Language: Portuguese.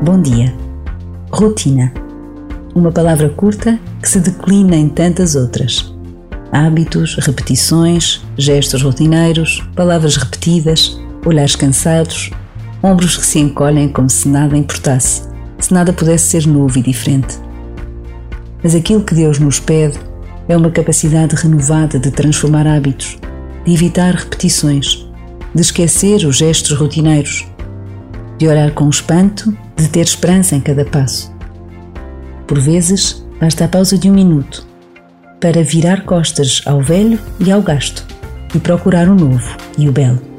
Bom dia. Rotina. Uma palavra curta que se declina em tantas outras. Hábitos, repetições, gestos rotineiros, palavras repetidas, olhares cansados, ombros que se encolhem como se nada importasse, se nada pudesse ser novo e diferente. Mas aquilo que Deus nos pede é uma capacidade renovada de transformar hábitos, de evitar repetições, de esquecer os gestos rotineiros, de olhar com espanto, de ter esperança em cada passo. Por vezes, basta a pausa de um minuto para virar costas ao velho e ao gasto e procurar o novo e o belo.